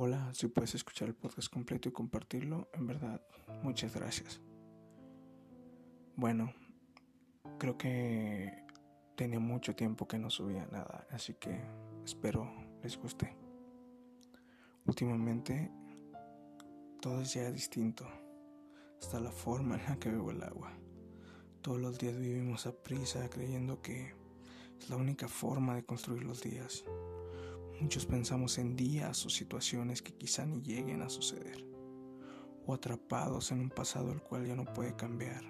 Hola, si puedes escuchar el podcast completo y compartirlo, en verdad, muchas gracias. Bueno, creo que tenía mucho tiempo que no subía nada, así que espero les guste. Últimamente todo es ya distinto, hasta la forma en la que bebo el agua. Todos los días vivimos a prisa creyendo que es la única forma de construir los días. Muchos pensamos en días o situaciones que quizá ni lleguen a suceder, o atrapados en un pasado el cual ya no puede cambiar,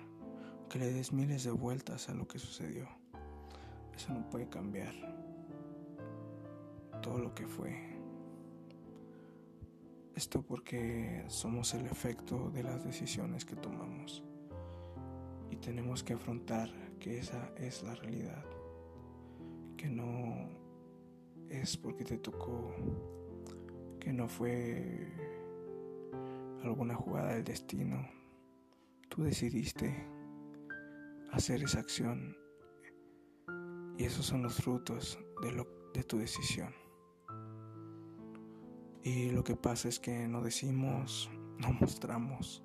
que le des miles de vueltas a lo que sucedió. Eso no puede cambiar todo lo que fue. Esto porque somos el efecto de las decisiones que tomamos y tenemos que afrontar que esa es la realidad, que no es porque te tocó, que no fue alguna jugada del destino. Tú decidiste hacer esa acción y esos son los frutos de, de tu decisión. Y lo que pasa es que no decimos, no mostramos,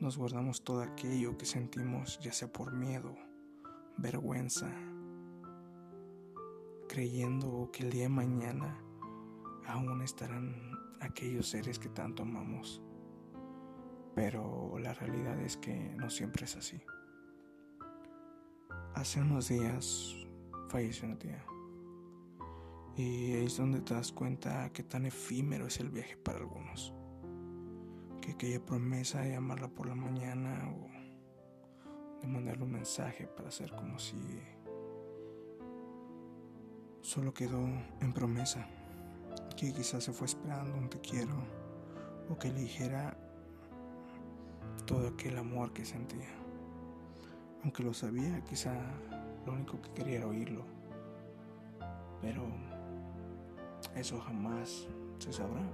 nos guardamos todo aquello que sentimos, ya sea por miedo, vergüenza, creyendo que el día de mañana aún estarán aquellos seres que tanto amamos. Pero la realidad es que no siempre es así. Hace unos días falleció una tía. Y es donde te das cuenta que tan efímero es el viaje para algunos. Que aquella promesa de llamarla por la mañana o de mandarle un mensaje para hacer como si solo quedó en promesa, que quizás se fue esperando un te quiero o que le dijera todo aquel amor que sentía. Aunque lo sabía, quizá lo único que quería era oírlo. Pero eso jamás se sabrá.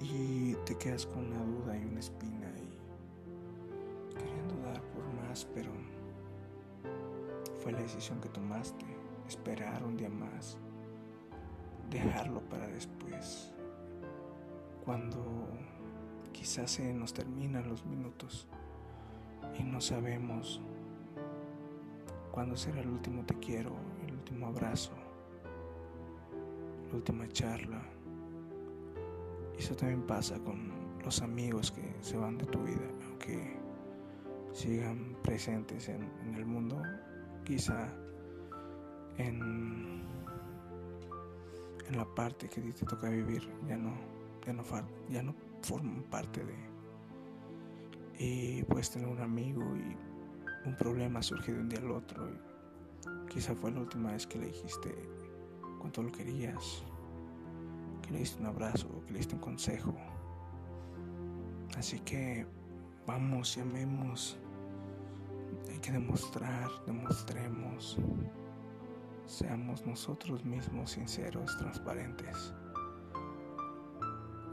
Y te quedas con una duda y una espina y queriendo dar por más, pero fue la decisión que tomaste, esperar un día más, dejarlo para después, cuando quizás se nos terminan los minutos y no sabemos cuándo será el último te quiero, el último abrazo, la última charla. Eso también pasa con los amigos que se van de tu vida, aunque sigan presentes en, en el mundo quizá en, en la parte que te toca vivir ya no, ya no, ya no forman parte de... Y puedes tener un amigo y un problema surge de un día al otro. Y quizá fue la última vez que le dijiste cuánto lo querías, que le diste un abrazo, que le diste un consejo. Así que vamos y amemos demostrar, demostremos, seamos nosotros mismos sinceros, transparentes,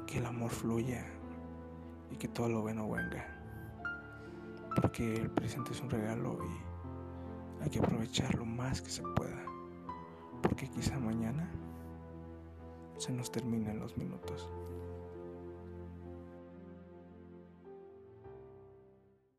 que el amor fluya y que todo lo bueno venga, porque el presente es un regalo y hay que aprovecharlo más que se pueda, porque quizá mañana se nos terminen los minutos.